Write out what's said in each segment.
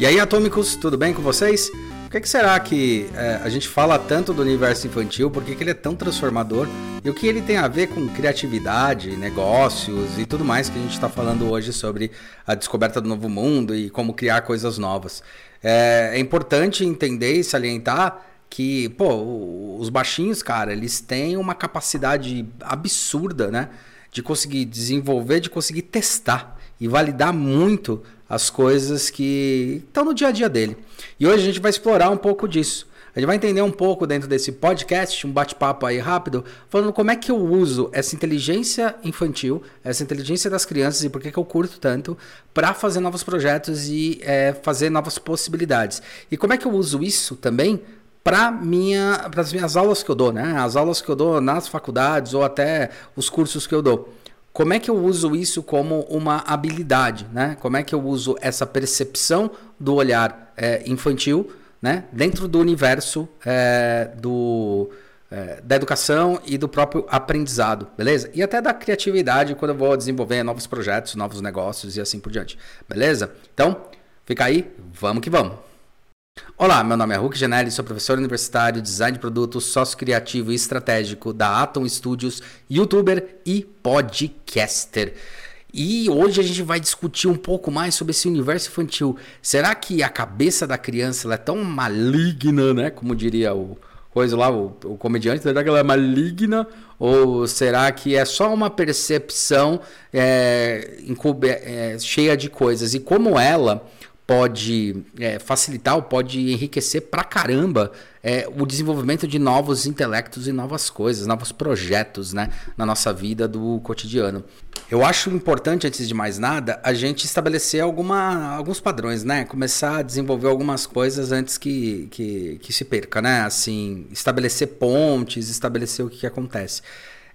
E aí, atômicos, tudo bem com vocês? Por que, que será que é, a gente fala tanto do universo infantil? Por que, que ele é tão transformador? E o que ele tem a ver com criatividade, negócios e tudo mais que a gente está falando hoje sobre a descoberta do novo mundo e como criar coisas novas? É, é importante entender e salientar que, pô, os baixinhos, cara, eles têm uma capacidade absurda, né? De conseguir desenvolver, de conseguir testar e validar muito as coisas que estão no dia a dia dele. E hoje a gente vai explorar um pouco disso. A gente vai entender um pouco dentro desse podcast, um bate-papo aí rápido, falando como é que eu uso essa inteligência infantil, essa inteligência das crianças e por que, eu curto tanto para fazer novos projetos e é, fazer novas possibilidades. E como é que eu uso isso também para minha, as minhas aulas que eu dou, né? As aulas que eu dou nas faculdades ou até os cursos que eu dou. Como é que eu uso isso como uma habilidade, né? Como é que eu uso essa percepção do olhar é, infantil, né? Dentro do universo é, do, é, da educação e do próprio aprendizado, beleza? E até da criatividade quando eu vou desenvolver novos projetos, novos negócios e assim por diante, beleza? Então, fica aí, vamos que vamos! Olá, meu nome é Hulk Genelli, sou professor universitário, design de produtos, sócio criativo e estratégico da Atom Studios, youtuber e podcaster. E hoje a gente vai discutir um pouco mais sobre esse universo infantil. Será que a cabeça da criança é tão maligna, né? Como diria o coisa lá, o, o comediante, será que ela é maligna? Ou será que é só uma percepção é, é, cheia de coisas? E como ela pode é, facilitar ou pode enriquecer pra caramba é, o desenvolvimento de novos intelectos e novas coisas, novos projetos né, na nossa vida do cotidiano. Eu acho importante, antes de mais nada, a gente estabelecer alguma, alguns padrões, né? Começar a desenvolver algumas coisas antes que, que, que se perca, né? Assim, estabelecer pontes, estabelecer o que, que acontece.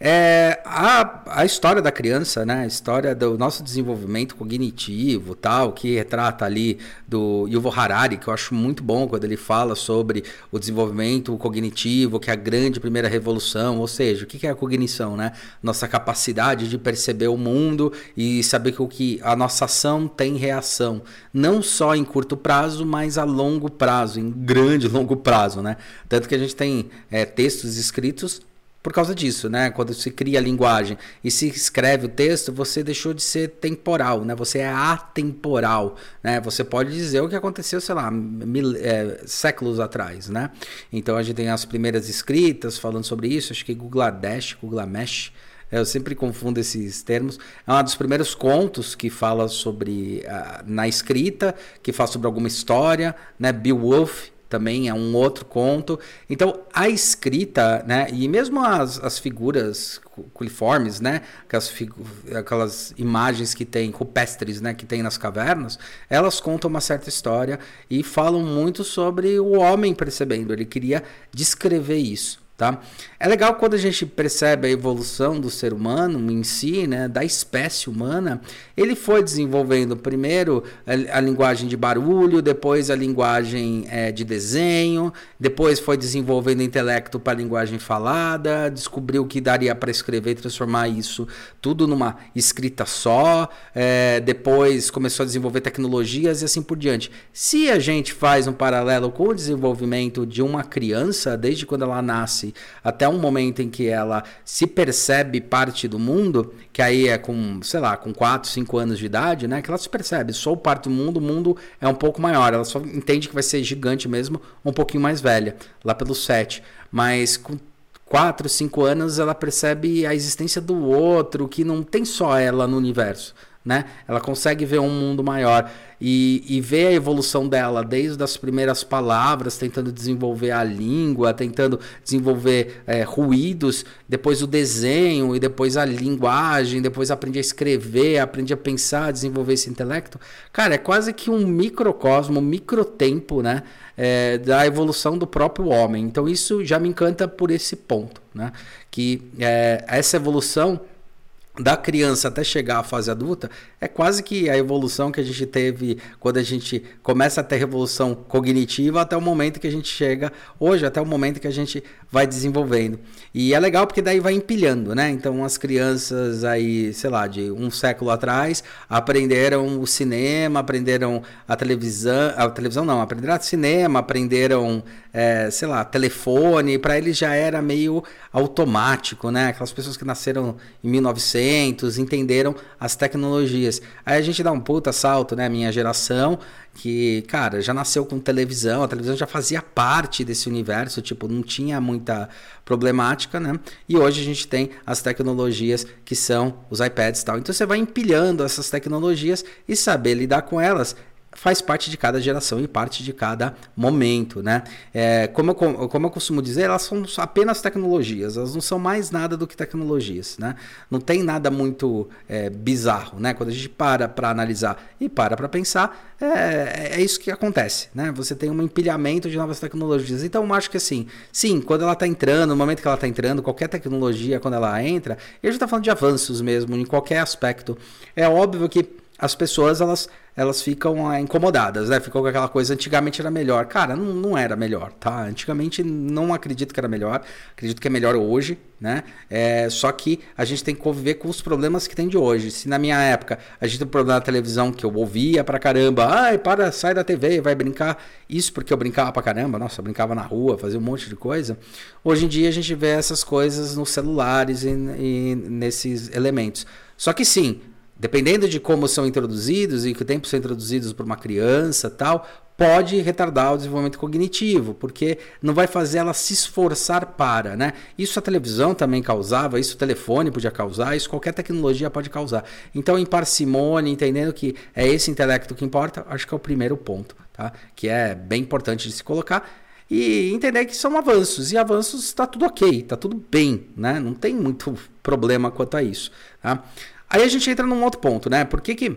É, a, a história da criança, né? A história do nosso desenvolvimento cognitivo, tal, que retrata ali do Yuval Harari, que eu acho muito bom quando ele fala sobre o desenvolvimento cognitivo, que é a grande primeira revolução, ou seja, o que é a cognição, né? Nossa capacidade de perceber o mundo e saber que o que a nossa ação tem reação, não só em curto prazo, mas a longo prazo, em grande longo prazo, né? Tanto que a gente tem é, textos escritos por causa disso, né? Quando se cria a linguagem e se escreve o texto, você deixou de ser temporal, né? Você é atemporal, né? Você pode dizer o que aconteceu, sei lá, mil, é, séculos atrás, né? Então a gente tem as primeiras escritas falando sobre isso, acho que Google Dash, Google Mesh, eu sempre confundo esses termos. É um dos primeiros contos que fala sobre uh, na escrita, que fala sobre alguma história, né? Beowulf também é um outro conto. Então, a escrita, né, e mesmo as, as figuras culiformes, né, aquelas, aquelas imagens que tem, rupestres, né, que tem nas cavernas, elas contam uma certa história e falam muito sobre o homem percebendo. Ele queria descrever isso. Tá? É legal quando a gente percebe a evolução do ser humano em si, né, da espécie humana. Ele foi desenvolvendo primeiro a, linguagem de barulho, depois a linguagem é, de desenho, depois foi desenvolvendo intelecto para a linguagem falada, descobriu que daria para escrever e transformar isso tudo numa escrita só, é, depois começou a desenvolver tecnologias e assim por diante. Se a gente faz um paralelo com o desenvolvimento de uma criança, desde quando ela nasce até um momento em que ela se percebe parte do mundo, que aí é com, sei lá, com 4, 5 anos de idade, né? Que ela se percebe, sou parte do mundo, o mundo é um pouco maior. Ela só entende que vai ser gigante mesmo, um pouquinho mais velha, lá pelos 7. Mas com 4, 5 anos ela percebe a existência do outro, que não tem só ela no universo né? Ela consegue ver um mundo maior e, e ver a evolução dela desde as primeiras palavras, tentando desenvolver a língua, tentando desenvolver é, ruídos, depois o desenho e depois a linguagem, depois aprende a escrever, aprende a pensar, desenvolver esse intelecto. Cara, é quase que um microcosmo, um microtempo, né? É, da evolução do próprio homem. Então isso já me encanta por esse ponto, né? Que é, essa evolução da criança até chegar à fase adulta é quase que a evolução que a gente teve quando a gente começa a ter revolução cognitiva até o momento que a gente chega hoje, até o momento que a gente vai desenvolvendo. E é legal porque daí vai empilhando, né? Então as crianças aí, sei lá, de um século atrás, aprenderam o cinema, aprenderam a televisão, a televisão não, aprenderam cinema, aprenderam, é, sei lá, telefone, para eles já era meio automático, né? Aquelas pessoas que nasceram em 1900 entenderam as tecnologias. Aí a gente dá um puta salto, né? Minha geração, que, cara, já nasceu com televisão, a televisão já fazia parte desse universo, tipo, não tinha muita problemática, né? E hoje a gente tem as tecnologias que são os iPads e tal. Então você vai empilhando essas tecnologias e saber lidar com elas faz parte de cada geração e parte de cada momento, né? É, como, eu, como eu costumo dizer, elas são apenas tecnologias, elas não são mais nada do que tecnologias, né? Não tem nada muito é, bizarro, né? Quando a gente para para analisar e para para pensar, é, é isso que acontece, né? Você tem um empilhamento de novas tecnologias. Então, eu acho que assim, sim, quando ela está entrando, no momento que ela está entrando, qualquer tecnologia, quando ela entra, a gente está falando de avanços mesmo, em qualquer aspecto. É óbvio que as pessoas elas, elas ficam ah, incomodadas, né? Ficou com aquela coisa, antigamente era melhor. Cara, não, não era melhor, tá? Antigamente não acredito que era melhor, acredito que é melhor hoje, né? É, só que a gente tem que conviver com os problemas que tem de hoje. Se na minha época a gente tem um problema na televisão que eu ouvia pra caramba, ai, para, sai da TV, vai brincar. Isso porque eu brincava pra caramba, nossa, eu brincava na rua, fazia um monte de coisa. Hoje em dia a gente vê essas coisas nos celulares e, e nesses elementos. Só que sim, dependendo de como são introduzidos e que tempo são introduzidos por uma criança tal, pode retardar o desenvolvimento cognitivo, porque não vai fazer ela se esforçar para, né? Isso a televisão também causava, isso o telefone podia causar, isso qualquer tecnologia pode causar. Então, em parcimônia, entendendo que é esse intelecto que importa, acho que é o primeiro ponto, tá? Que é bem importante de se colocar e entender que são avanços e avanços está tudo ok, está tudo bem, né? Não tem muito problema quanto a isso, tá? Aí a gente entra num outro ponto, né? Por que, que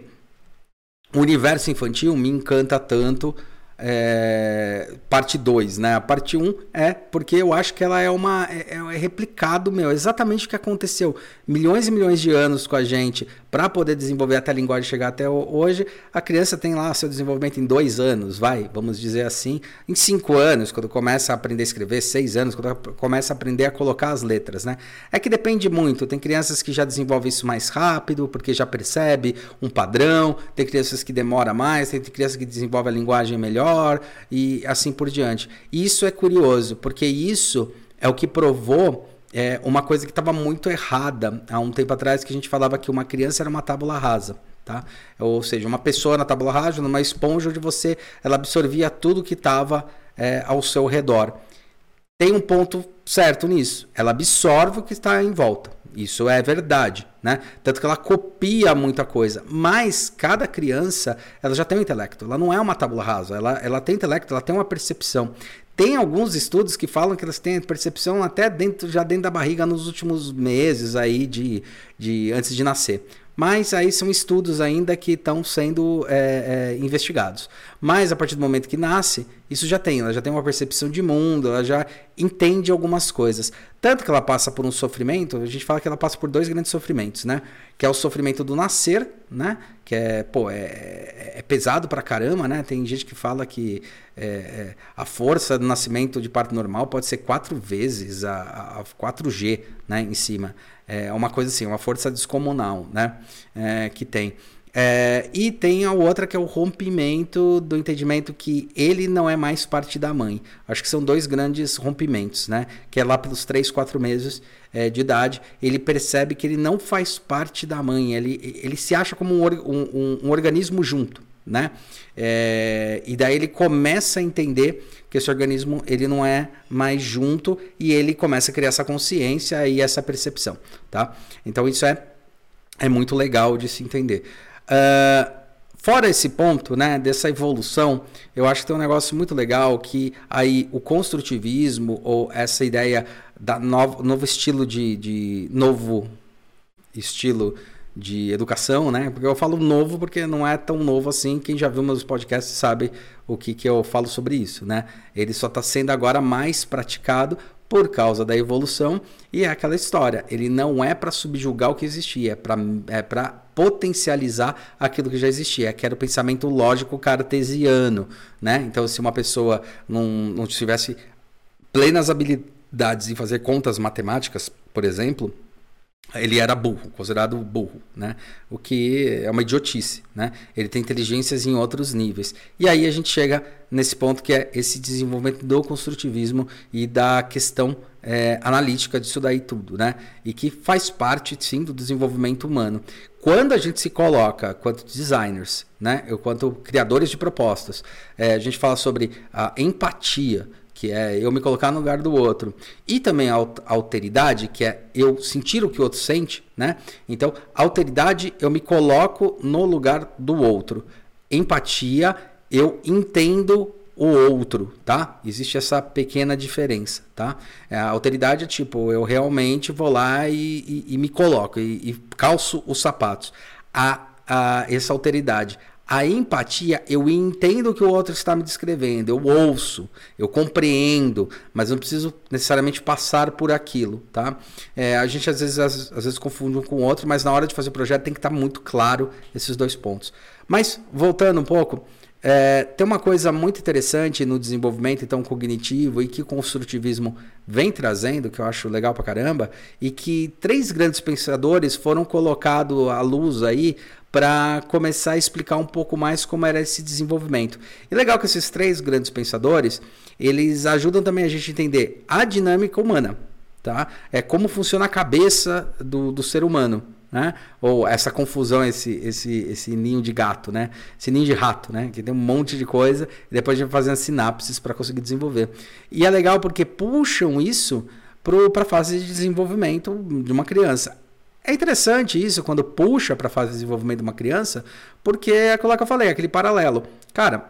o universo infantil me encanta tanto? É, parte 2, né? A parte 1 um é porque eu acho que ela é uma é, é, replicado, meu, exatamente o que aconteceu milhões e milhões de anos com a gente para poder desenvolver até a linguagem chegar até hoje. A criança tem lá seu desenvolvimento em dois anos, vai, vamos dizer assim, em cinco anos, quando começa a aprender a escrever, seis anos, quando começa a aprender a colocar as letras, né? É que depende muito. Tem crianças que já desenvolvem isso mais rápido, porque já percebe um padrão. Tem crianças que demora mais, tem crianças que desenvolvem a linguagem melhor melhor e assim por diante. Isso é curioso, porque isso é o que provou é, uma coisa que estava muito errada há um tempo atrás, que a gente falava que uma criança era uma tábula rasa. Tá? Ou seja, uma pessoa na tábula rasa, numa esponja onde você ela absorvia tudo que estava é, ao seu redor. Tem um ponto certo nisso. Ela absorve o que está em volta. Isso é verdade, né? Tanto que ela copia muita coisa. Mas cada criança, ela já tem um intelecto. Ela não é uma tábula rasa. Ela, ela tem intelecto, ela tem uma percepção. Tem alguns estudos que falam que elas têm percepção até dentro, já dentro da barriga nos últimos meses aí de, de antes de nascer. Mas aí são estudos ainda que estão sendo é, é, investigados. Mas a partir do momento que nasce, isso já tem, ela já tem uma percepção de mundo, ela já entende algumas coisas. Tanto que ela passa por um sofrimento, a gente fala que ela passa por dois grandes sofrimentos, né? Que é o sofrimento do nascer, né? Que é, pô, é, é pesado pra caramba, né? Tem gente que fala que é, é a força do nascimento de parto normal pode ser quatro vezes a, a 4G, né? Em cima. É uma coisa assim, uma força descomunal, né? É, que tem. É, e tem a outra que é o rompimento do entendimento que ele não é mais parte da mãe. Acho que são dois grandes rompimentos, né? Que é lá pelos 3, 4 meses é, de idade, ele percebe que ele não faz parte da mãe, ele, ele se acha como um, um, um organismo junto, né? É, e daí ele começa a entender que esse organismo ele não é mais junto e ele começa a criar essa consciência e essa percepção, tá? Então isso é, é muito legal de se entender. Uh, fora esse ponto, né, dessa evolução, eu acho que tem um negócio muito legal que aí o construtivismo ou essa ideia da novo, novo estilo de, de novo estilo de educação, né? Porque eu falo novo porque não é tão novo assim. Quem já viu meus podcasts sabe o que, que eu falo sobre isso, né? Ele só está sendo agora mais praticado por causa da evolução e é aquela história. Ele não é para subjugar o que existia, é para é potencializar aquilo que já existia, que era o pensamento lógico cartesiano, né? Então, se uma pessoa não, não tivesse plenas habilidades em fazer contas matemáticas, por exemplo, ele era burro, considerado burro, né? O que é uma idiotice, né? Ele tem inteligências em outros níveis. E aí a gente chega nesse ponto que é esse desenvolvimento do construtivismo e da questão é, analítica disso daí tudo, né? E que faz parte, sim, do desenvolvimento humano. Quando a gente se coloca, quanto designers, né? Eu, quanto criadores de propostas, é, a gente fala sobre a empatia, que é eu me colocar no lugar do outro. E também a alteridade, que é eu sentir o que o outro sente, né? Então, alteridade, eu me coloco no lugar do outro. Empatia, eu entendo o outro, tá? Existe essa pequena diferença, tá? É, a alteridade é tipo, eu realmente vou lá e, e, e me coloco e, e, calço os sapatos. A, a, essa alteridade. A empatia, eu entendo o que o outro está me descrevendo, eu ouço, eu compreendo, mas não preciso necessariamente passar por aquilo, tá? É, a gente às vezes, às, às, vezes confunde um com o outro, mas na hora de fazer o projeto tem que estar muito claro esses dois pontos. Mas, voltando um pouco, é, tem uma coisa muito interessante no desenvolvimento então cognitivo e que o construtivismo vem trazendo, que eu acho legal pra caramba, e que três grandes pensadores foram colocados à luz aí para começar a explicar um pouco mais como era esse desenvolvimento. E legal que esses três grandes pensadores, eles ajudam também a gente a entender a dinâmica humana, tá? É como funciona a cabeça do, do ser humano. Né? Ou essa confusão, esse, esse, esse ninho de gato, né? Esse ninho de rato, né? Que tem um monte de coisa e depois a gente vai fazendo sinapses para conseguir desenvolver. E é legal porque puxam isso para a fase de desenvolvimento de uma criança. É interessante isso quando puxa para a fase de desenvolvimento de uma criança, porque é aquilo que eu falei, aquele paralelo. Cara,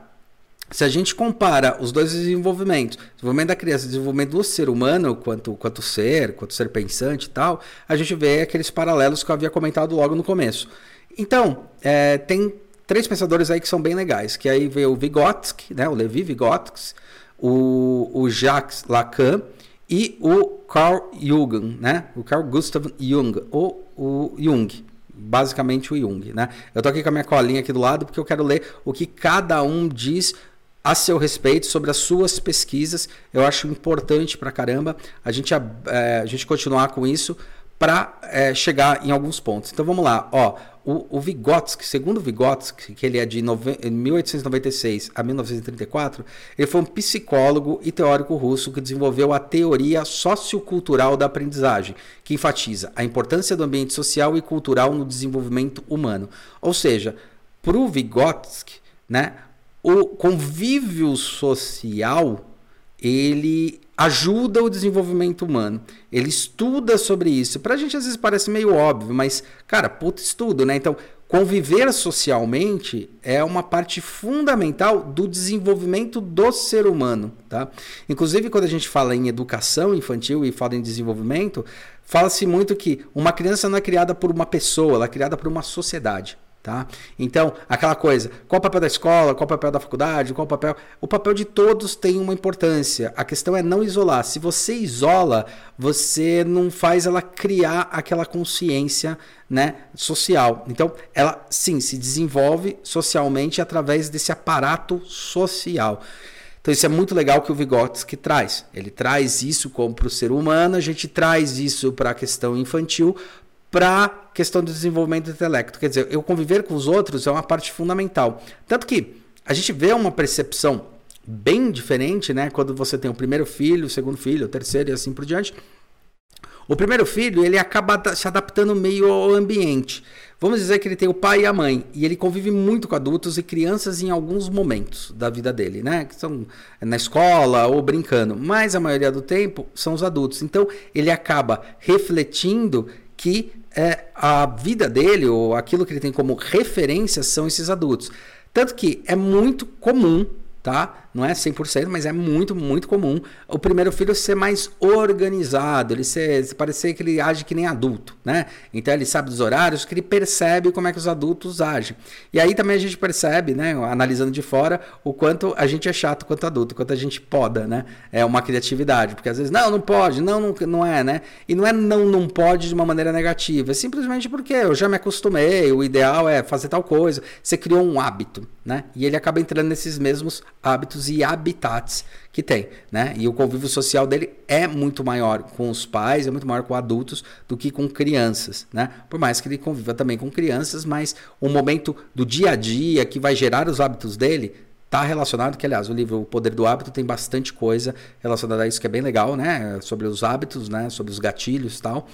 se a gente compara os dois desenvolvimentos, desenvolvimento da criança e desenvolvimento do ser humano, quanto, quanto ser, quanto ser pensante e tal, a gente vê aqueles paralelos que eu havia comentado logo no começo. Então, é, tem três pensadores aí que são bem legais, que aí veio o Vygotsky, né, o Levi Vygotsky, o, o Jacques Lacan e o Carl Jung, né? O Carl Gustav Jung, ou o Jung, basicamente o Jung, né? Eu tô aqui com a minha colinha aqui do lado porque eu quero ler o que cada um diz a seu respeito sobre as suas pesquisas. Eu acho importante pra caramba a gente, é, a gente continuar com isso para é, chegar em alguns pontos. Então vamos lá, ó. O, o Vygotsky, segundo Vygotsky, que ele é de 1896 a 1934, ele foi um psicólogo e teórico russo que desenvolveu a teoria sociocultural da aprendizagem, que enfatiza a importância do ambiente social e cultural no desenvolvimento humano. Ou seja, para o Vygotsky, né, o convívio social ele ajuda o desenvolvimento humano. Ele estuda sobre isso. Pra gente às vezes parece meio óbvio, mas, cara, puta estudo, né? Então, conviver socialmente é uma parte fundamental do desenvolvimento do ser humano, tá? Inclusive, quando a gente fala em educação infantil e fala em desenvolvimento, fala-se muito que uma criança não é criada por uma pessoa, ela é criada por uma sociedade. Tá? Então, aquela coisa, qual o papel da escola, qual o papel da faculdade, qual o papel. O papel de todos tem uma importância. A questão é não isolar. Se você isola, você não faz ela criar aquela consciência né, social. Então, ela sim se desenvolve socialmente através desse aparato social. Então isso é muito legal que o Vygotsky traz. Ele traz isso como para o ser humano, a gente traz isso para a questão infantil, para a questão do desenvolvimento do intelecto. Quer dizer, eu conviver com os outros é uma parte fundamental. Tanto que a gente vê uma percepção bem diferente, né? Quando você tem o primeiro filho, o segundo filho, o terceiro e assim por diante. O primeiro filho, ele acaba se adaptando meio ao ambiente. Vamos dizer que ele tem o pai e a mãe, e ele convive muito com adultos e crianças em alguns momentos da vida dele, né? Que são na escola ou brincando, mas a maioria do tempo são os adultos. Então, ele acaba refletindo que é, a vida dele, ou aquilo que ele tem como referência, são esses adultos. Tanto que é muito comum, tá? Não é 100%, mas é muito, muito comum o primeiro filho ser mais organizado, ele ser, parecer que ele age que nem adulto, né? Então ele sabe dos horários, que ele percebe como é que os adultos agem. E aí também a gente percebe, né, analisando de fora, o quanto a gente é chato quanto adulto, quanto a gente poda, né? É uma criatividade, porque às vezes, não, não pode, não, não, não é, né? E não é não, não pode de uma maneira negativa, é simplesmente porque eu já me acostumei, o ideal é fazer tal coisa, você criou um hábito, né? E ele acaba entrando nesses mesmos hábitos e habitats que tem, né? E o convívio social dele é muito maior com os pais, é muito maior com adultos do que com crianças, né? Por mais que ele conviva também com crianças, mas o momento do dia a dia que vai gerar os hábitos dele está relacionado, que aliás, o livro O Poder do Hábito tem bastante coisa relacionada a isso que é bem legal, né? Sobre os hábitos, né? Sobre os gatilhos e tal.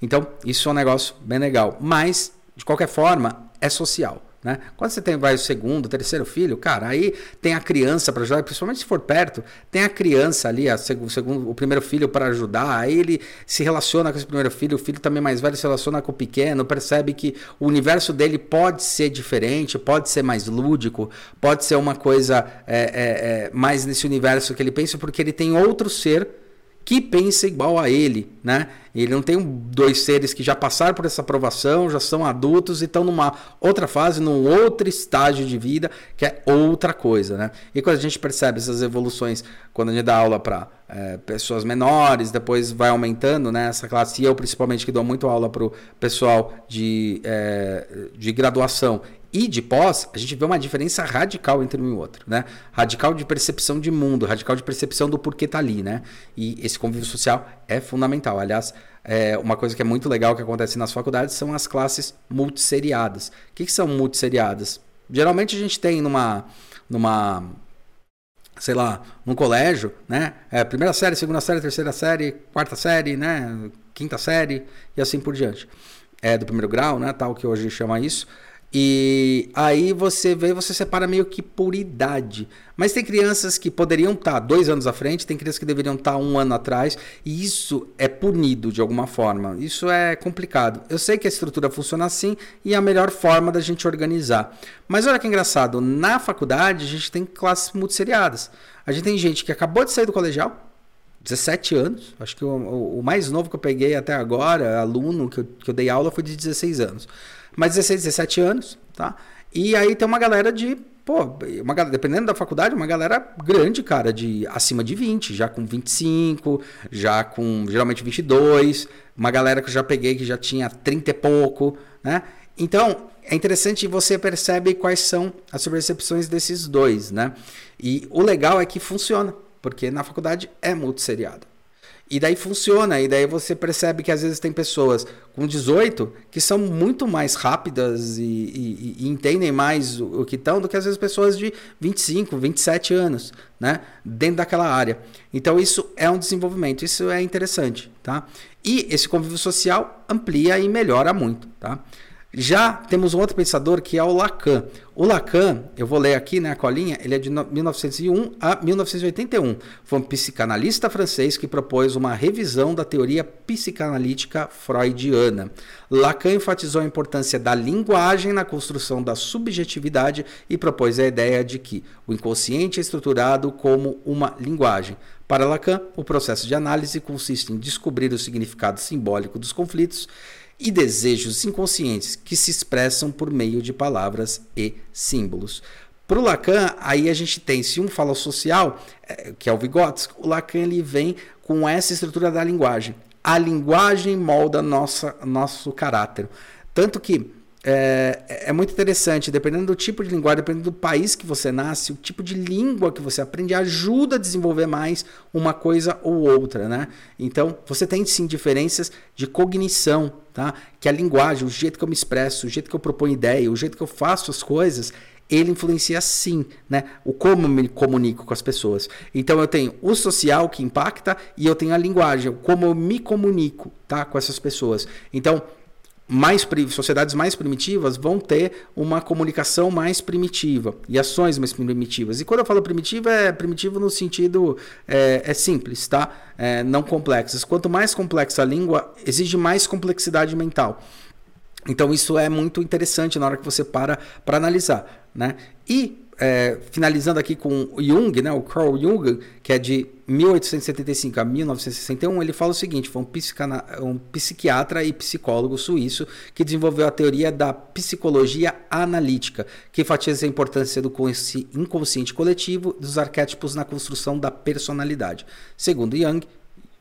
Então, isso é um negócio bem legal. Mas, de qualquer forma, é social. Né? Quando você tem vai o segundo, terceiro filho, cara, aí tem a criança para ajudar, principalmente se for perto, tem a criança ali, a segundo, segundo, o primeiro filho para ajudar, aí ele se relaciona com esse primeiro filho, o filho também mais velho se relaciona com o pequeno, percebe que o universo dele pode ser diferente, pode ser mais lúdico, pode ser uma coisa é, é, é, mais nesse universo que ele pensa, porque ele tem outro ser que pensa igual a ele, né? Ele não tem dois seres que já passaram por essa aprovação, já são adultos e estão numa outra fase, num outro estágio de vida, que é outra coisa, né? E quando a gente percebe essas evoluções, quando a gente dá aula para é, pessoas menores, depois vai aumentando, né? Essa classe, e eu principalmente que dou muito aula para o pessoal de, é, de graduação e de pós, a gente vê uma diferença radical entre um e outro, né? Radical de percepção de mundo, radical de percepção do porquê tá ali, né? E esse convívio social é fundamental. Aliás, é uma coisa que é muito legal que acontece nas faculdades são as classes multisseriadas. O que, que são multisseriadas? Geralmente a gente tem numa, numa sei lá, num colégio, né? É, primeira série, segunda série, terceira série, quarta série, né? Quinta série e assim por diante. É do primeiro grau, né? Tal que hoje chama isso. E aí você vê, você separa meio que por idade. Mas tem crianças que poderiam estar dois anos à frente, tem crianças que deveriam estar um ano atrás, e isso é punido de alguma forma. Isso é complicado. Eu sei que a estrutura funciona assim e é a melhor forma da gente organizar. Mas olha que engraçado, na faculdade a gente tem classes multisseriadas. A gente tem gente que acabou de sair do colegial, 17 anos. Acho que o, o, mais novo que eu peguei até agora, aluno que eu, que eu dei aula, foi de 16 anos. Mas 16, 17 anos, tá? E aí tem uma galera de, pô, uma, dependendo da faculdade, uma galera grande, cara, de acima de 20, já com 25, já com geralmente 22, uma galera que eu já peguei que já tinha 30 e pouco, né? Então, é interessante você percebe quais são as percepções desses dois, né? E o legal é que funciona, porque na faculdade é multisseriado. E daí funciona, e daí você percebe que às vezes tem pessoas com 18 que são muito mais rápidas e, e, e entendem mais o, o que estão do que às vezes pessoas de 25, 27 anos, né? Dentro daquela área. Então isso é um desenvolvimento, isso é interessante, tá? E esse convívio social amplia e melhora muito, tá? Já temos um outro pensador que é o Lacan. O Lacan, eu vou ler aqui né, a colinha, ele é de 1901 a 1981. Foi um psicanalista francês que propôs uma revisão da teoria psicanalítica freudiana. Lacan enfatizou a importância da linguagem na construção da subjetividade e propôs a ideia de que o inconsciente é estruturado como uma linguagem. Para Lacan, o processo de análise consiste em descobrir o significado simbólico dos conflitos e desejos inconscientes que se expressam por meio de palavras e símbolos. Para o Lacan, aí a gente tem, se um fala social, é, que é o Vygotsky, o Lacan ele vem com essa estrutura da linguagem. A linguagem molda nossa, nosso caráter. Tanto que é, é, muito interessante, dependendo do tipo de linguagem, dependendo do país que você nasce, o tipo de língua que você aprende ajuda a desenvolver mais uma coisa ou outra, né? Então, você tem sim diferenças de cognição, tá? Que a linguagem, o jeito que eu me expresso, o jeito que eu proponho ideia, o jeito que eu faço as coisas, ele influencia sim, né? O como me comunico com as pessoas. Então eu tenho o social que impacta e eu tenho a linguagem, como eu me comunico, tá, com essas pessoas. Então, mais sociedades mais primitivas vão ter uma comunicação mais primitiva e ações mais primitivas. E quando eu falo primitiva, é primitivo no sentido é, é simples, tá? É, não complexas. Quanto mais complexa a língua, exige mais complexidade mental. Então isso é muito interessante na hora que você para para analisar, né? E é, finalizando aqui com Jung, né, o Carl Jung, que é de 1875 a 1961, ele fala o seguinte: foi um, um psiquiatra e psicólogo suíço que desenvolveu a teoria da psicologia analítica, que enfatiza a importância do inconsciente coletivo dos arquétipos na construção da personalidade. Segundo Jung,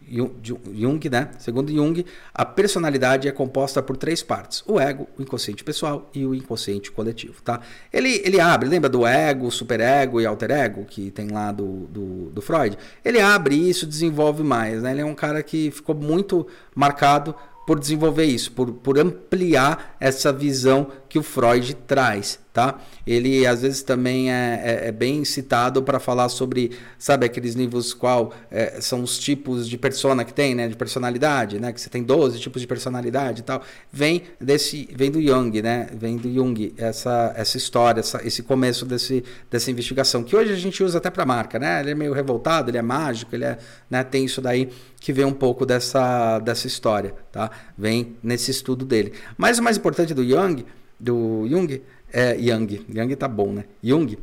Jung, né? Segundo Jung, a personalidade é composta por três partes: o ego, o inconsciente pessoal e o inconsciente coletivo, tá? Ele, ele abre, lembra do ego, superego e alter ego que tem lá do, do, do Freud? Ele abre isso, desenvolve mais, né? Ele é um cara que ficou muito marcado por desenvolver isso, por, por ampliar essa visão que o Freud traz, tá? Ele às vezes também é, é, é bem citado para falar sobre, sabe, aqueles livros qual é, são os tipos de persona que tem, né, de personalidade, né, que você tem 12 tipos de personalidade e tal. Vem desse, vem do Jung, né? Vem do Jung essa essa história, essa, esse começo desse, dessa investigação que hoje a gente usa até para marca, né? Ele é meio revoltado, ele é mágico, ele é, né, tem isso daí que vem um pouco dessa, dessa história, tá? Vem nesse estudo dele. Mas o mais importante do Jung, do Jung, é Jung, Jung tá bom, né? Jung,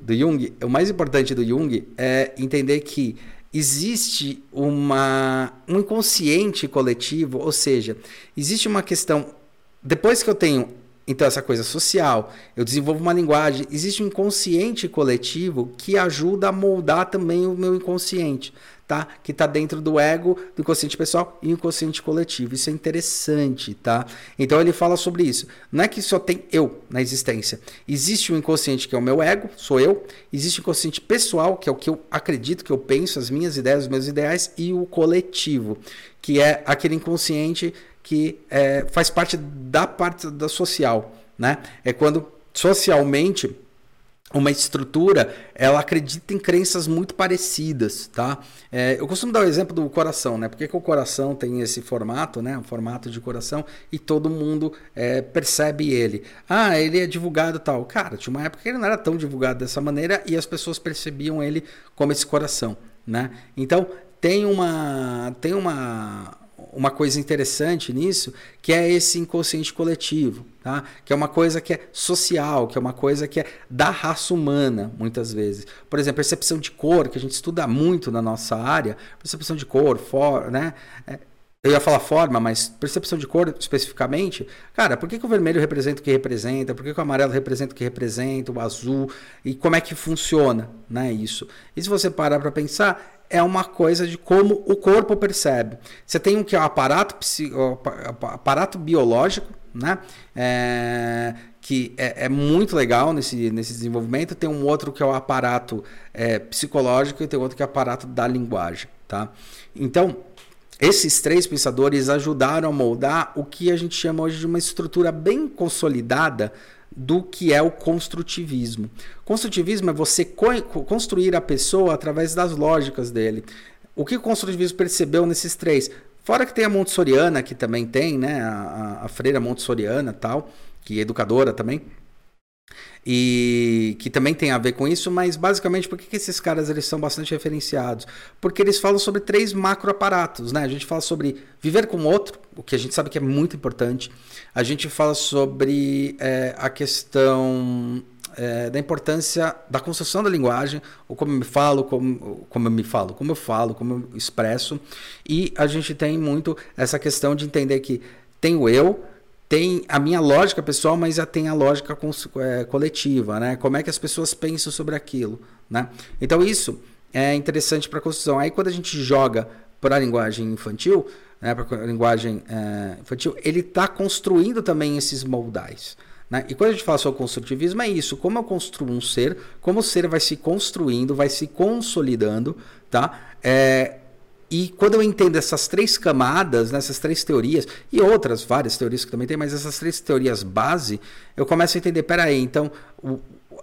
do Jung, o mais importante do Jung é entender que existe uma, um inconsciente coletivo, ou seja, existe uma questão. Depois que eu tenho então, essa coisa social, eu desenvolvo uma linguagem, existe um inconsciente coletivo que ajuda a moldar também o meu inconsciente tá? Que está dentro do ego, do inconsciente pessoal e inconsciente coletivo. Isso é interessante, tá? Então ele fala sobre isso. Não é que só tem eu na existência. Existe o inconsciente que é o meu ego, sou eu. Existe o inconsciente pessoal, que é o que eu acredito, que eu penso, as minhas ideias, os meus ideais, e o coletivo, que é aquele inconsciente que é, faz parte da parte da social, né? É quando socialmente uma estrutura, ela acredita em crenças muito parecidas, tá? É, eu costumo dar o exemplo do coração, né? Porque que o coração tem esse formato, né? Um formato de coração e todo mundo é, percebe ele. Ah, ele é divulgado tal. Cara, tinha uma época que ele não era tão divulgado dessa maneira e as pessoas percebiam ele como esse coração, né? Então tem uma tem uma uma coisa interessante nisso, que é esse inconsciente coletivo, tá? que é uma coisa que é social, que é uma coisa que é da raça humana, muitas vezes. Por exemplo, percepção de cor, que a gente estuda muito na nossa área, percepção de cor, for, né? É, eu ia falar forma, mas percepção de cor especificamente, cara, por que, que o vermelho representa o que representa? Por que, que o amarelo representa o que representa? O azul? E como é que funciona né, isso? E se você parar para pensar, é uma coisa de como o corpo percebe. Você tem um que é o aparato, aparato biológico, né? É, que é, é, muito legal nesse, nesse desenvolvimento. Tem um outro que é o aparato é, psicológico e tem outro que é o aparato da linguagem, tá? Então, esses três pensadores ajudaram a moldar o que a gente chama hoje de uma estrutura bem consolidada do que é o construtivismo. Construtivismo é você co construir a pessoa através das lógicas dele. O que o construtivismo percebeu nesses três? Fora que tem a Montessoriana, que também tem, né? A, a freira Montessoriana tal, que é educadora também e que também tem a ver com isso, mas basicamente por que, que esses caras eles são bastante referenciados? Porque eles falam sobre três macroaparatos, né? A gente fala sobre viver com o outro, o que a gente sabe que é muito importante. A gente fala sobre é, a questão é, da importância da construção da linguagem, ou como eu me falo, como, como eu me falo, como eu falo, como eu expresso. E a gente tem muito essa questão de entender que tem o eu, tem a minha lógica pessoal, mas já tem a lógica é, coletiva, né? Como é que as pessoas pensam sobre aquilo, né? Então isso é interessante para a construção. Aí quando a gente joga para a linguagem infantil, né, para a linguagem é, infantil, ele está construindo também esses moldais. Né? E quando a gente fala sobre construtivismo, é isso: como eu construo um ser, como o ser vai se construindo, vai se consolidando, tá? É, e quando eu entendo essas três camadas, nessas né, três teorias, e outras várias teorias que também tem, mas essas três teorias base, eu começo a entender, peraí, então o,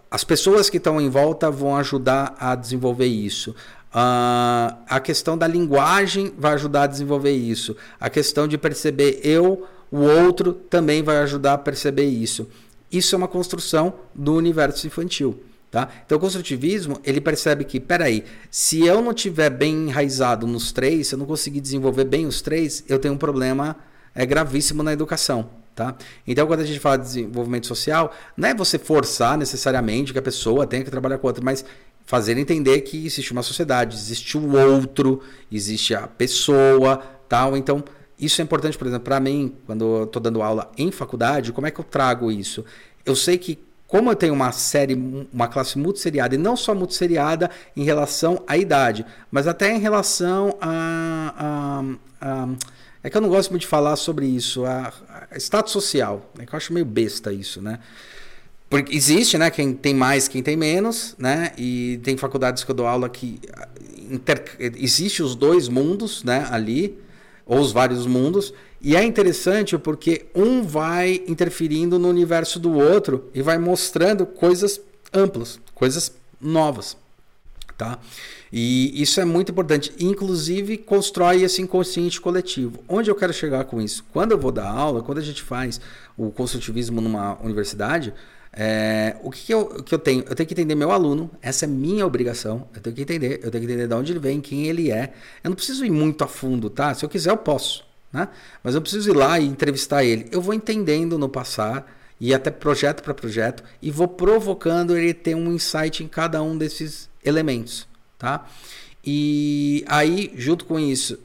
as pessoas que estão em volta vão ajudar a desenvolver isso. Uh, a questão da linguagem vai ajudar a desenvolver isso. A questão de perceber eu, o outro, também vai ajudar a perceber isso. Isso é uma construção do universo infantil. Tá? Então o construtivismo ele percebe que, peraí, se eu não tiver bem enraizado nos três, se eu não conseguir desenvolver bem os três, eu tenho um problema é, gravíssimo na educação. Tá? Então, quando a gente fala de desenvolvimento social, não é você forçar necessariamente que a pessoa tenha que trabalhar com outra, mas fazer entender que existe uma sociedade, existe o outro, existe a pessoa, tal. Então, isso é importante, por exemplo, para mim, quando eu estou dando aula em faculdade, como é que eu trago isso? Eu sei que como eu tenho uma série, uma classe multisseriada, e não só multisseriada em relação à idade, mas até em relação a, a, a é que eu não gosto muito de falar sobre isso, a, a status social. É que eu acho meio besta isso, né? Porque existe, né? Quem tem mais, quem tem menos, né? E tem faculdades que eu dou aula que inter... existe os dois mundos, né? Ali, ou os vários mundos. E é interessante porque um vai interferindo no universo do outro e vai mostrando coisas amplas, coisas novas, tá? E isso é muito importante. Inclusive, constrói esse inconsciente coletivo. Onde eu quero chegar com isso? Quando eu vou dar aula, quando a gente faz o construtivismo numa universidade, é, o que, que, eu, que eu tenho? Eu tenho que entender meu aluno, essa é minha obrigação. Eu tenho que entender, eu tenho que entender de onde ele vem, quem ele é. Eu não preciso ir muito a fundo, tá? Se eu quiser, eu posso. Né? Mas eu preciso ir lá e entrevistar ele. Eu vou entendendo no passar e até projeto para projeto e vou provocando ele ter um insight em cada um desses elementos tá? E aí, junto com isso,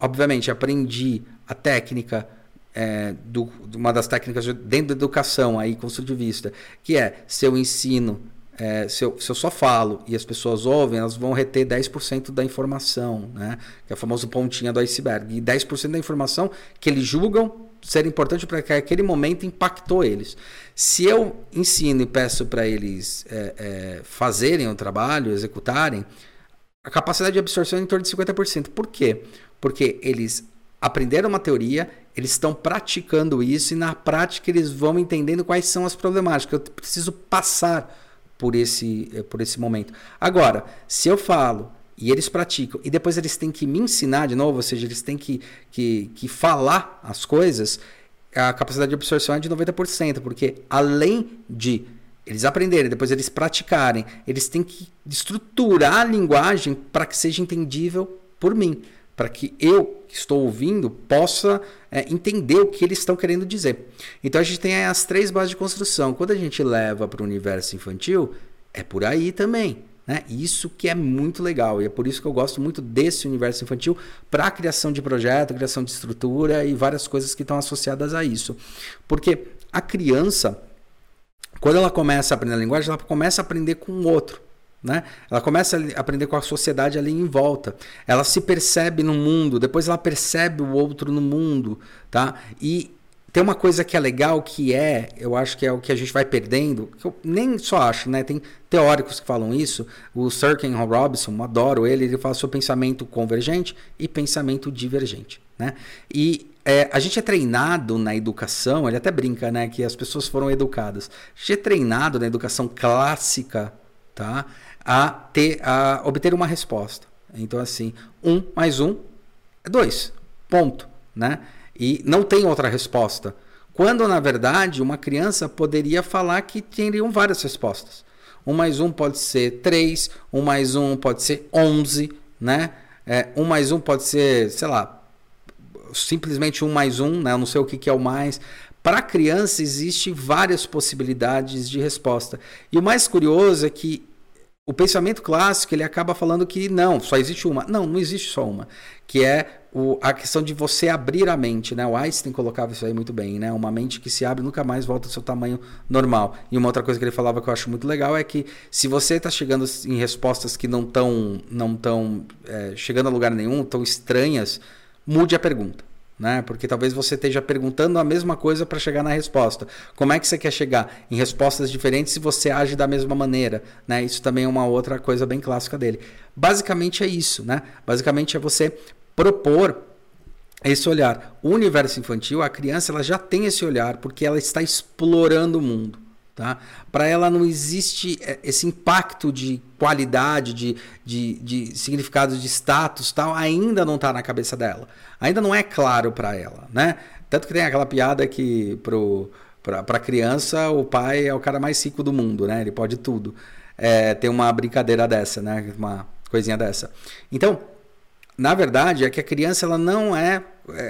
obviamente, aprendi a técnica é, do, uma das técnicas dentro da educação aí construtivista, que é se eu ensino, é, se, eu, se eu só falo e as pessoas ouvem, elas vão reter 10% da informação, né? que é a famosa pontinha do iceberg. E 10% da informação que eles julgam ser importante para que aquele momento impactou eles. Se eu ensino e peço para eles é, é, fazerem o trabalho, executarem, a capacidade de absorção é em torno de 50%. Por quê? Porque eles aprenderam uma teoria, eles estão praticando isso e na prática eles vão entendendo quais são as problemáticas. Eu preciso passar por esse, eh, por esse momento. Agora, se eu falo e eles praticam e depois eles têm que me ensinar de novo, ou seja, eles têm que, que, que falar as coisas, a capacidade de absorção é de 90%, porque além de eles aprenderem, depois eles praticarem, eles têm que estruturar a linguagem para que seja entendível por mim, para que eu que estou ouvindo possa é, entender o que eles estão querendo dizer. Então a gente tem as três bases de construção. Quando a gente leva para o universo infantil, é por aí também. Né? Isso que é muito legal e é por isso que eu gosto muito desse universo infantil para a criação de projeto, criação de estrutura e várias coisas que estão associadas a isso. Porque a criança quando ela começa a aprender a linguagem, ela começa a aprender com o outro. Né? Ela começa a aprender com a sociedade ali em volta. Ela se percebe no mundo, depois ela percebe o outro no mundo. Tá? E tem uma coisa que é legal que é, eu acho que é o que a gente vai perdendo, que eu nem só acho, né? Tem teóricos que falam isso. O Sir Ken Robinson, adoro ele, ele fala sobre pensamento convergente e pensamento divergente, né? E é, a gente é treinado na educação, ele até brinca, né, que as pessoas foram educadas. A gente é treinado na educação clássica, tá, a ter, a obter uma resposta. Então assim, um mais um é dois, ponto, né? E não tem outra resposta. Quando na verdade uma criança poderia falar que teriam várias respostas. Um mais um pode ser três, um mais um pode ser onze, né? É, um mais um pode ser, sei lá, simplesmente um mais um, né? Eu não sei o que, que é o mais. Para a criança existe várias possibilidades de resposta. E o mais curioso é que o pensamento clássico ele acaba falando que não, só existe uma. Não, não existe só uma. Que é o, a questão de você abrir a mente. Né? O Einstein colocava isso aí muito bem. Né? Uma mente que se abre nunca mais volta ao seu tamanho normal. E uma outra coisa que ele falava que eu acho muito legal é que se você está chegando em respostas que não estão não tão, é, chegando a lugar nenhum, tão estranhas, mude a pergunta. Né? Porque talvez você esteja perguntando a mesma coisa para chegar na resposta. Como é que você quer chegar em respostas diferentes se você age da mesma maneira? Né? Isso também é uma outra coisa bem clássica dele. Basicamente é isso, né? Basicamente é você propor esse olhar. O universo infantil, a criança, ela já tem esse olhar porque ela está explorando o mundo. Tá? Para ela não existe é, esse impacto de qualidade, de, de, de significado de status, tal, ainda não está na cabeça dela. Ainda não é claro para ela. Né? Tanto que tem aquela piada que para a criança o pai é o cara mais rico do mundo, né? ele pode tudo. É, tem uma brincadeira dessa, né? uma coisinha dessa. Então, na verdade, é que a criança ela não é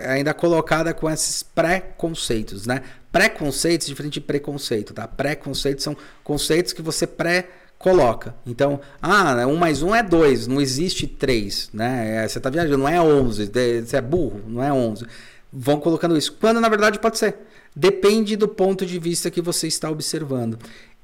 ainda colocada com esses pré-conceitos, né? Pré-conceitos diferente de preconceito, tá? Pré-conceitos são conceitos que você pré coloca. Então, ah, um mais um é dois, não existe três, né? É, você está viajando, não é onze, você é burro, não é onze. Vão colocando isso. Quando na verdade pode ser. Depende do ponto de vista que você está observando.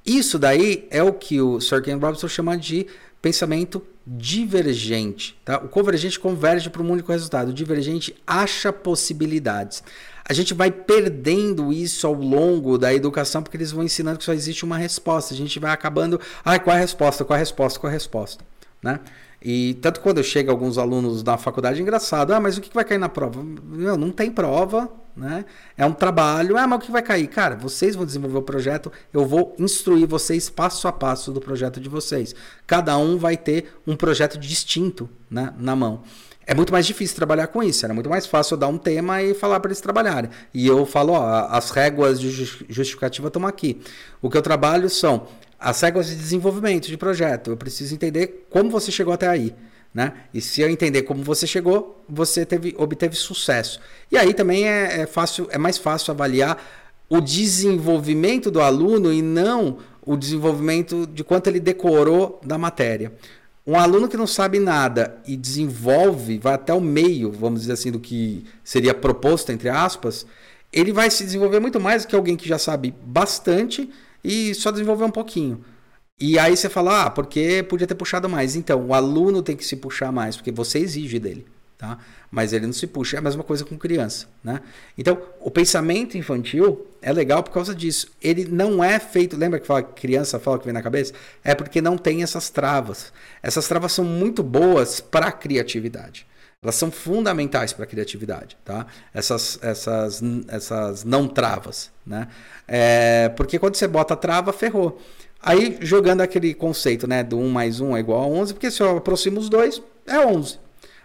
Isso daí é o que o Sir Ken Robinson chama de pensamento divergente. Tá? O convergente converge para um único resultado. O divergente acha possibilidades. A gente vai perdendo isso ao longo da educação porque eles vão ensinando que só existe uma resposta. A gente vai acabando. Ah, qual é a resposta? Qual é a resposta? Qual é a resposta? Né? E tanto quando chega alguns alunos da faculdade, é engraçado. Ah, mas o que vai cair na prova? Não, não tem prova, né? É um trabalho. Ah, mas o que vai cair? Cara, vocês vão desenvolver o projeto, eu vou instruir vocês passo a passo do projeto de vocês. Cada um vai ter um projeto distinto né, na mão. É muito mais difícil trabalhar com isso. Era muito mais fácil eu dar um tema e falar para eles trabalharem. E eu falo, ó, as réguas de justificativa estão aqui. O que eu trabalho são as regras de desenvolvimento de projeto. Eu preciso entender como você chegou até aí. Né? E se eu entender como você chegou, você teve, obteve sucesso. E aí também é, é, fácil, é mais fácil avaliar o desenvolvimento do aluno e não o desenvolvimento de quanto ele decorou da matéria. Um aluno que não sabe nada e desenvolve, vai até o meio, vamos dizer assim, do que seria proposto, entre aspas, ele vai se desenvolver muito mais do que alguém que já sabe bastante e só desenvolver um pouquinho. E aí você fala, ah, porque podia ter puxado mais. Então, o aluno tem que se puxar mais, porque você exige dele, tá? Mas ele não se puxa. É a mesma coisa com criança, né? Então, o pensamento infantil é legal por causa disso. Ele não é feito, lembra que fala criança fala que vem na cabeça? É porque não tem essas travas. Essas travas são muito boas para a criatividade. Elas são fundamentais para a criatividade, tá? Essas, essas, essas não travas, né? É, porque quando você bota trava, ferrou. Aí, jogando aquele conceito, né, do 1 mais 1 é igual a 11, porque se eu aproximo os dois, é 11.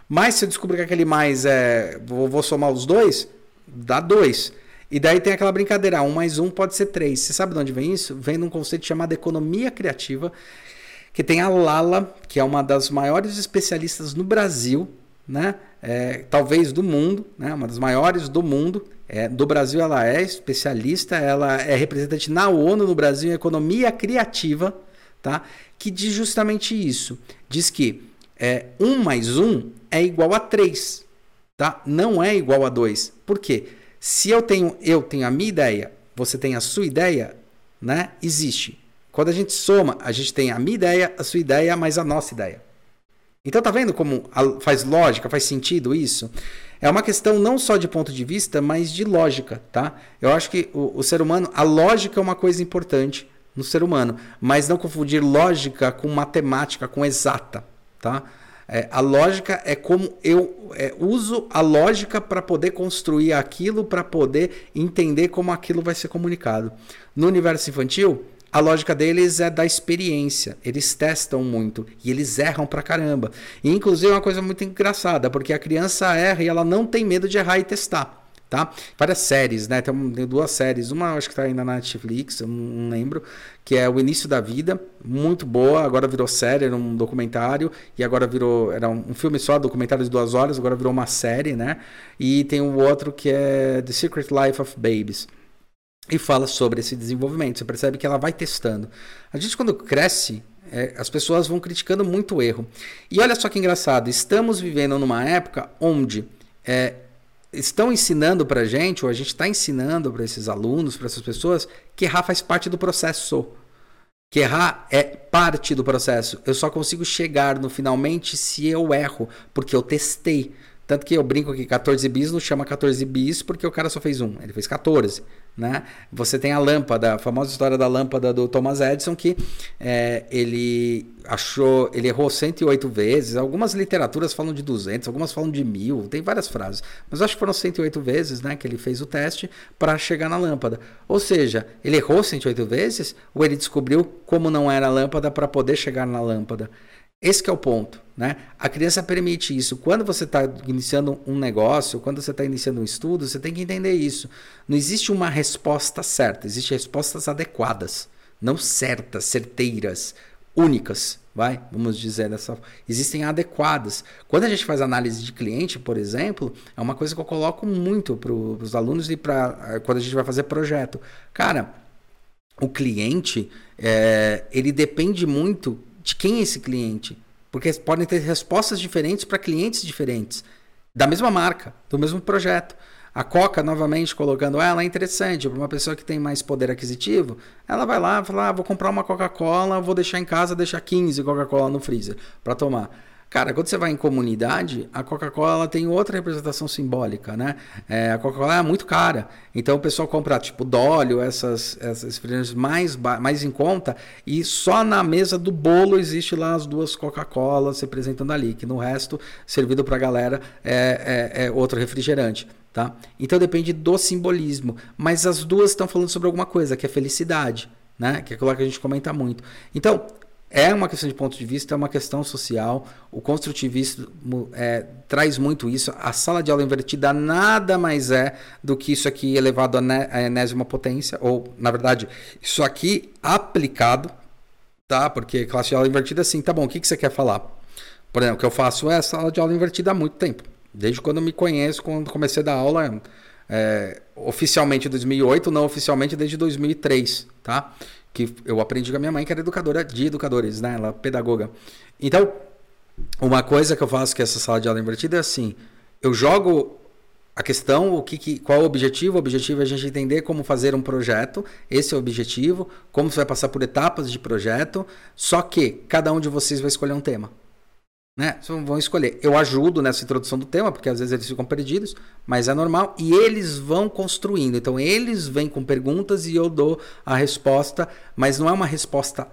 Mas se eu descobrir que aquele mais é... Vou, vou somar os dois, dá 2. E daí tem aquela brincadeira, 1 mais 1 pode ser 3. Você sabe de onde vem isso? Vem de um conceito chamado economia criativa, que tem a Lala, que é uma das maiores especialistas no Brasil né? É, talvez do mundo, né? uma das maiores do mundo. É, do Brasil ela é especialista, ela é representante na ONU no Brasil em economia criativa, tá? que diz justamente isso. Diz que é, 1 mais 1 é igual a 3, tá? não é igual a 2. Por quê? Se eu tenho, eu tenho a minha ideia, você tem a sua ideia, né? existe. Quando a gente soma, a gente tem a minha ideia, a sua ideia, mais a nossa ideia. Então tá vendo como faz lógica, faz sentido isso? É uma questão não só de ponto de vista, mas de lógica, tá? Eu acho que o, o ser humano, a lógica é uma coisa importante no ser humano, mas não confundir lógica com matemática, com exata, tá? É, a lógica é como eu é, uso a lógica para poder construir aquilo, para poder entender como aquilo vai ser comunicado. No universo infantil, a lógica deles é da experiência. Eles testam muito e eles erram pra caramba. E inclusive é uma coisa muito engraçada, porque a criança erra e ela não tem medo de errar e testar. Tá? Várias séries, né? Tem, duas séries. Uma acho que está ainda na Netflix, eu não lembro, que é O Início da Vida, muito boa. Agora virou série, era um documentário, e agora virou. Era um filme só, documentário de duas horas, agora virou uma série, né? E tem o outro que é The Secret Life of Babies e fala sobre esse desenvolvimento. Você percebe que ela vai testando. A gente, quando cresce, é, as pessoas vão criticando muito o erro. E olha só que engraçado, estamos vivendo numa época onde é, estão ensinando para gente, ou a gente está ensinando para esses alunos, para essas pessoas, que errar faz parte do processo. Que errar é parte do processo. Eu só consigo chegar no finalmente se eu erro, porque eu testei. Tanto que eu brinco que 14 bis não chama 14 bis porque o cara só fez um, ele fez 14. Né? Você tem a lâmpada, a famosa história da lâmpada do Thomas Edison, que é, ele achou, ele errou 108 vezes. Algumas literaturas falam de 200, algumas falam de mil, tem várias frases. Mas acho que foram 108 vezes né, que ele fez o teste para chegar na lâmpada. Ou seja, ele errou 108 vezes ou ele descobriu como não era a lâmpada para poder chegar na lâmpada. Esse é o ponto, né? A criança permite isso. Quando você está iniciando um negócio, quando você está iniciando um estudo, você tem que entender isso. Não existe uma resposta certa, existem respostas adequadas, não certas, certeiras, únicas. vai, vamos dizer dessa, existem adequadas. Quando a gente faz análise de cliente, por exemplo, é uma coisa que eu coloco muito para os alunos e para quando a gente vai fazer projeto. Cara, o cliente, é, ele depende muito de quem é esse cliente, porque podem ter respostas diferentes para clientes diferentes da mesma marca, do mesmo projeto. A Coca, novamente, colocando ela é interessante para uma pessoa que tem mais poder aquisitivo. Ela vai lá e fala: ah, vou comprar uma Coca-Cola, vou deixar em casa, deixar 15 Coca-Cola no freezer para tomar. Cara, quando você vai em comunidade, a Coca-Cola tem outra representação simbólica, né? É, a Coca-Cola é muito cara. Então o pessoal compra tipo Dolio, essas, essas refrigerantes mais, mais em conta, e só na mesa do bolo existe lá as duas Coca-Colas se apresentando ali, que no resto, servido para a galera, é, é, é outro refrigerante. Tá? Então depende do simbolismo. Mas as duas estão falando sobre alguma coisa, que é felicidade. Né? Que é aquilo que a gente comenta muito. Então, é uma questão de ponto de vista, é uma questão social. O construtivismo é, traz muito isso. A sala de aula invertida nada mais é do que isso aqui elevado à enésima potência, ou, na verdade, isso aqui aplicado, tá? Porque classe de aula invertida, assim, tá bom, o que, que você quer falar? Por exemplo, o que eu faço é a sala de aula invertida há muito tempo. Desde quando eu me conheço, quando comecei a dar aula, é, oficialmente em 2008, não oficialmente desde 2003, tá? Que eu aprendi com a minha mãe, que era educadora de educadores, né? Ela é pedagoga. Então, uma coisa que eu faço que essa sala de aula invertida é assim: eu jogo a questão, o que, que, qual é o objetivo? O objetivo é a gente entender como fazer um projeto, esse é o objetivo, como você vai passar por etapas de projeto, só que cada um de vocês vai escolher um tema. Né? Vão escolher. Eu ajudo nessa introdução do tema, porque às vezes eles ficam perdidos, mas é normal. E eles vão construindo. Então eles vêm com perguntas e eu dou a resposta, mas não é uma resposta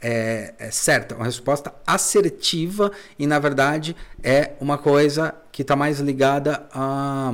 é, é certa, é uma resposta assertiva e na verdade é uma coisa que está mais ligada a,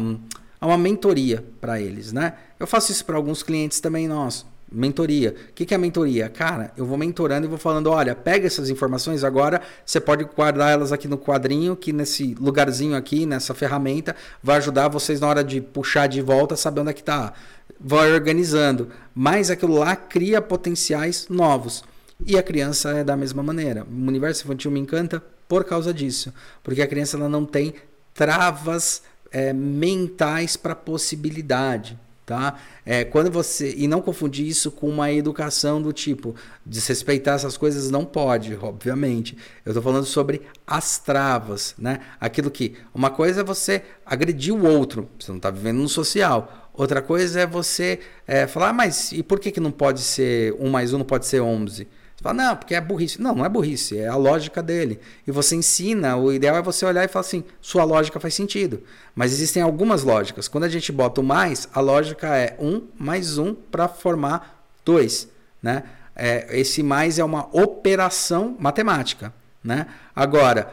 a uma mentoria para eles. Né? Eu faço isso para alguns clientes também nossos. Mentoria. O que, que é mentoria? Cara, eu vou mentorando e vou falando: olha, pega essas informações agora, você pode guardar elas aqui no quadrinho, que nesse lugarzinho aqui, nessa ferramenta, vai ajudar vocês na hora de puxar de volta, saber onde é que está. Vai organizando. Mas aquilo lá cria potenciais novos. E a criança é da mesma maneira. O universo infantil me encanta por causa disso. Porque a criança ela não tem travas é, mentais para possibilidade tá? É, quando você e não confundir isso com uma educação do tipo desrespeitar essas coisas não pode, obviamente. Eu estou falando sobre as travas, né? Aquilo que uma coisa é você agredir o outro, você não está vivendo no social. Outra coisa é você é, falar, ah, mas e por que, que não pode ser um mais um não pode ser 11? Você fala, não, porque é burrice. Não, não é burrice, é a lógica dele. E você ensina, o ideal é você olhar e falar assim, sua lógica faz sentido. Mas existem algumas lógicas. Quando a gente bota o mais, a lógica é um mais um para formar dois. Né? É, esse mais é uma operação matemática. Né? Agora,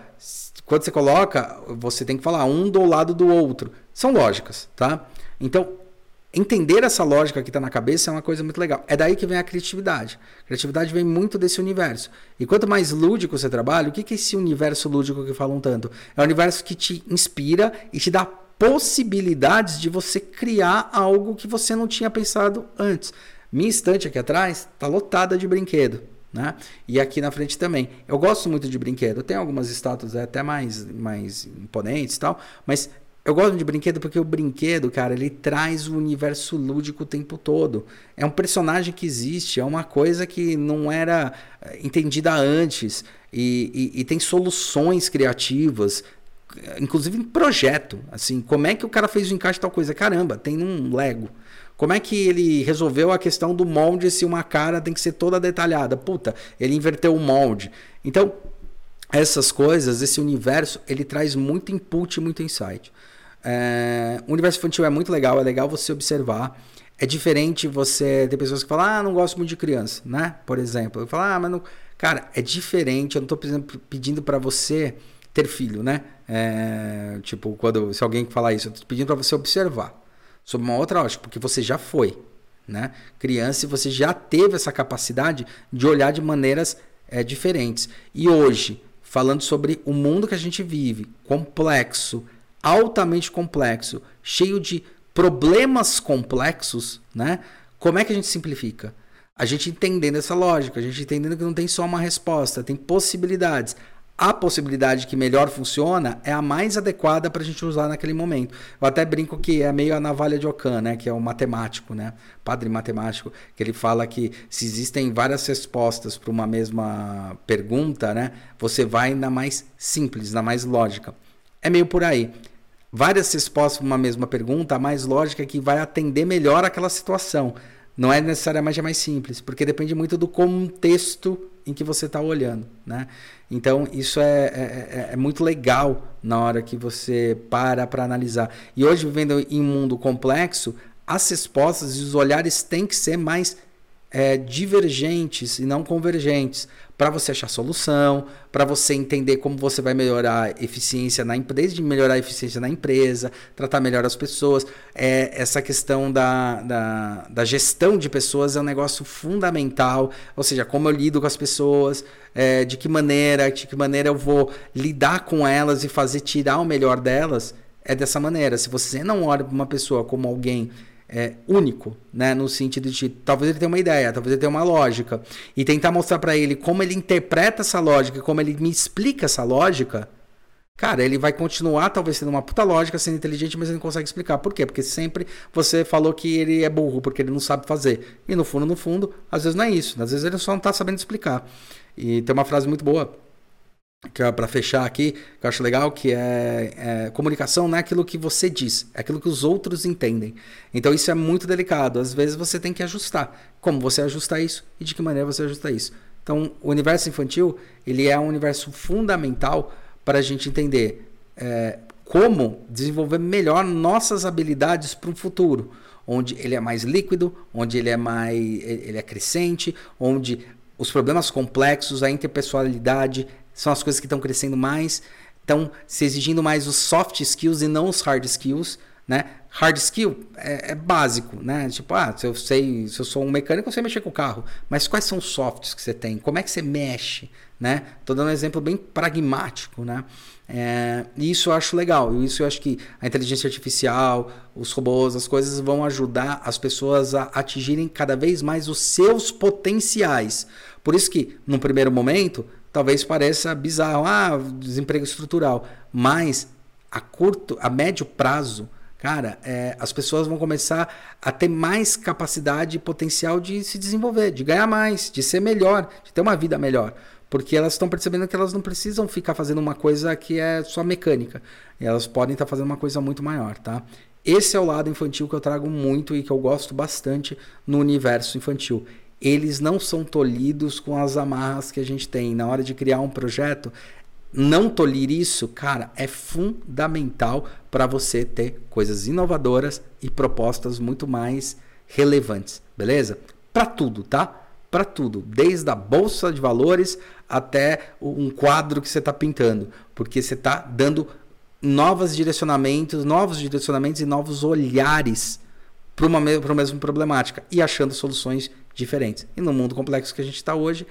quando você coloca, você tem que falar um do lado do outro. São lógicas, tá? Então, entender essa lógica que está na cabeça é uma coisa muito legal. É daí que vem a criatividade. A criatividade vem muito desse universo. E quanto mais lúdico você trabalha, o que é esse universo lúdico que falam tanto? É o universo que te inspira e te dá possibilidades de você criar algo que você não tinha pensado antes. Minha estante aqui atrás está lotada de brinquedo. Né? E aqui na frente também. Eu gosto muito de brinquedo. Tem algumas estátuas até mais, mais imponentes e tal, mas eu gosto de brinquedo porque o brinquedo, cara, ele traz o universo lúdico o tempo todo. É um personagem que existe, é uma coisa que não era eh, entendida antes. E, e, e tem soluções criativas, inclusive em projeto. Assim, como é que o cara fez o encaixe tal coisa? Caramba, tem um Lego. Como é que ele resolveu a questão do molde se uma cara tem que ser toda detalhada? Puta, ele inverteu o molde. Então, essas coisas, esse universo, ele traz muito input, muito insight. É, o universo infantil é muito legal, é legal você observar. É diferente você ter pessoas que falam, ah, não gosto muito de criança, né? Por exemplo. Eu falo, ah, mas não. Cara, é diferente. Eu não estou pedindo para você ter filho, né? É, tipo, quando se alguém falar isso, eu tô pedindo para você observar sob uma outra ótica, porque você já foi, né? Criança e você já teve essa capacidade de olhar de maneiras é, diferentes. E hoje, falando sobre o mundo que a gente vive, complexo, altamente complexo, cheio de problemas complexos, né? Como é que a gente simplifica? A gente entendendo essa lógica, a gente entendendo que não tem só uma resposta, tem possibilidades a possibilidade que melhor funciona é a mais adequada para a gente usar naquele momento. Eu até brinco que é meio a navalha de Ockham, né? Que é o matemático, né? Padre matemático, que ele fala que se existem várias respostas para uma mesma pergunta, né? Você vai na mais simples, na mais lógica. É meio por aí. Várias respostas para uma mesma pergunta, a mais lógica é que vai atender melhor aquela situação. Não é necessariamente mais simples, porque depende muito do contexto em que você está olhando, né? Então isso é, é, é, é, muito legal na hora que você para para analisar. E hoje vivendo em um mundo complexo, as respostas e os olhares têm que ser mais é, divergentes e não convergentes para você achar solução, para você entender como você vai melhorar a eficiência na desde melhorar a eficiência na empresa, tratar melhor as pessoas. É, essa questão da, da, da, gestão de pessoas é um negócio fundamental, ou seja, como eu lido com as pessoas, é, de que maneira, de que maneira eu vou lidar com elas e fazer tirar o melhor delas, é dessa maneira. Se você não olha para uma pessoa como alguém é, único, né? No sentido de talvez ele tenha uma ideia, talvez ele tenha uma lógica e tentar mostrar para ele como ele interpreta essa lógica, como ele me explica essa lógica. Cara, ele vai continuar talvez sendo uma puta lógica, sendo inteligente, mas ele não consegue explicar. Por quê? Porque sempre você falou que ele é burro, porque ele não sabe fazer. E no fundo, no fundo, às vezes não é isso. Às vezes ele só não tá sabendo explicar. E tem uma frase muito boa que é para fechar aqui, que eu acho legal, que é, é, comunicação não é aquilo que você diz, é aquilo que os outros entendem. Então isso é muito delicado. Às vezes você tem que ajustar. Como você ajusta isso e de que maneira você ajusta isso. Então o universo infantil ele é um universo fundamental para a gente entender é, como desenvolver melhor nossas habilidades para o futuro, onde ele é mais líquido, onde ele é mais ele é crescente, onde os problemas complexos, a interpessoalidade são as coisas que estão crescendo mais, estão se exigindo mais os soft skills e não os hard skills, né? Hard skill é, é, básico, né? Tipo, ah, se eu sei, se eu sou um mecânico, eu sei mexer com o carro. Mas quais são os softs que você tem? Como é que você mexe, né? Tô dando um exemplo bem pragmático, né? É, isso eu acho legal. Isso eu acho que a inteligência artificial, os robôs, as coisas vão ajudar as pessoas a atingirem cada vez mais os seus potenciais. Por isso que, num primeiro momento, talvez pareça bizarro, ah, desemprego estrutural, mas a curto, a médio prazo, cara, é, as pessoas vão começar a ter mais capacidade e potencial de se desenvolver, de ganhar mais, de ser melhor, de ter uma vida melhor. Porque elas estão percebendo que elas não precisam ficar fazendo uma coisa que é só mecânica. Elas podem estar fazendo uma coisa muito maior, tá? Esse é o lado infantil que eu trago muito e que eu gosto bastante no universo infantil eles não são tolhidos com as amarras que a gente tem. Na hora de criar um projeto, não tolir isso, cara, é fundamental para você ter coisas inovadoras e propostas muito mais relevantes, beleza? Para tudo, tá? Para tudo, desde a bolsa de valores até um quadro que você está pintando, porque você está dando novos direcionamentos, novos direcionamentos e novos olhares para uma, uma mesma problemática e achando soluções diferentes. E no mundo complexo que a gente está hoje,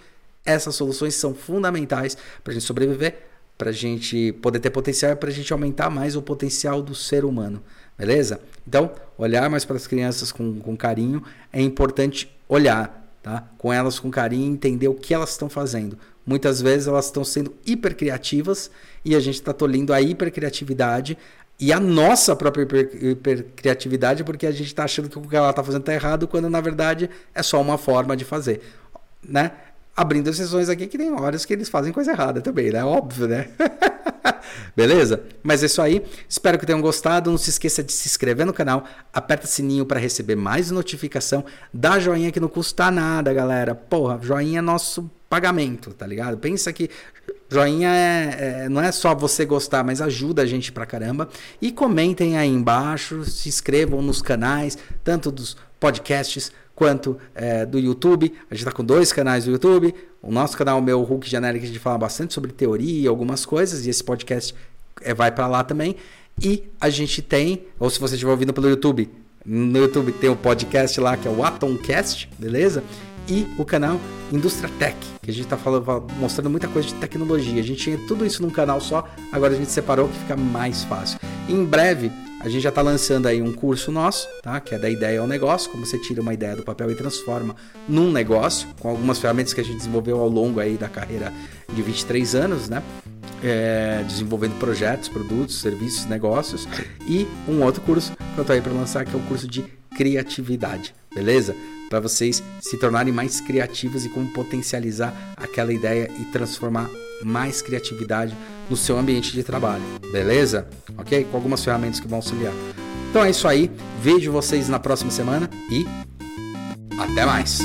essas soluções são fundamentais para a gente sobreviver, para a gente poder ter potencial, para a gente aumentar mais o potencial do ser humano. Beleza? Então, olhar mais para as crianças com, com carinho é importante olhar, tá? Com elas com carinho, entender o que elas estão fazendo. Muitas vezes elas estão sendo hipercriativas e a gente está tolindo a hipercriatividade e a nossa própria hipercriatividade, porque a gente está achando que o que ela está fazendo está errado, quando na verdade é só uma forma de fazer. Né? Abrindo exceções aqui que tem horas que eles fazem coisa errada também, né? Óbvio, né? Beleza? Mas é isso aí. Espero que tenham gostado. Não se esqueça de se inscrever no canal, aperta o sininho para receber mais notificação, dá joinha que não custa nada, galera. Porra, joinha é nosso pagamento, tá ligado? Pensa que Joinha é, é, não é só você gostar, mas ajuda a gente pra caramba. E comentem aí embaixo, se inscrevam nos canais, tanto dos podcasts quanto é, do YouTube. A gente tá com dois canais do YouTube. O nosso canal, o meu Hulk Genérico, a gente fala bastante sobre teoria e algumas coisas. E esse podcast é, vai para lá também. E a gente tem, ou se você estiver ouvindo pelo YouTube, no YouTube tem o podcast lá que é o Atomcast, beleza? E o canal Indústria Tech, que a gente está mostrando muita coisa de tecnologia. A gente tinha tudo isso num canal só, agora a gente separou que fica mais fácil. Em breve a gente já está lançando aí um curso nosso, tá? Que é da ideia ao negócio, como você tira uma ideia do papel e transforma num negócio, com algumas ferramentas que a gente desenvolveu ao longo aí da carreira de 23 anos, né? É, desenvolvendo projetos, produtos, serviços, negócios e um outro curso que eu tô aí para lançar que é o curso de criatividade, beleza? Para vocês se tornarem mais criativos e como potencializar aquela ideia e transformar mais criatividade no seu ambiente de trabalho, beleza? Ok? Com algumas ferramentas que vão auxiliar. Então é isso aí. Vejo vocês na próxima semana e até mais!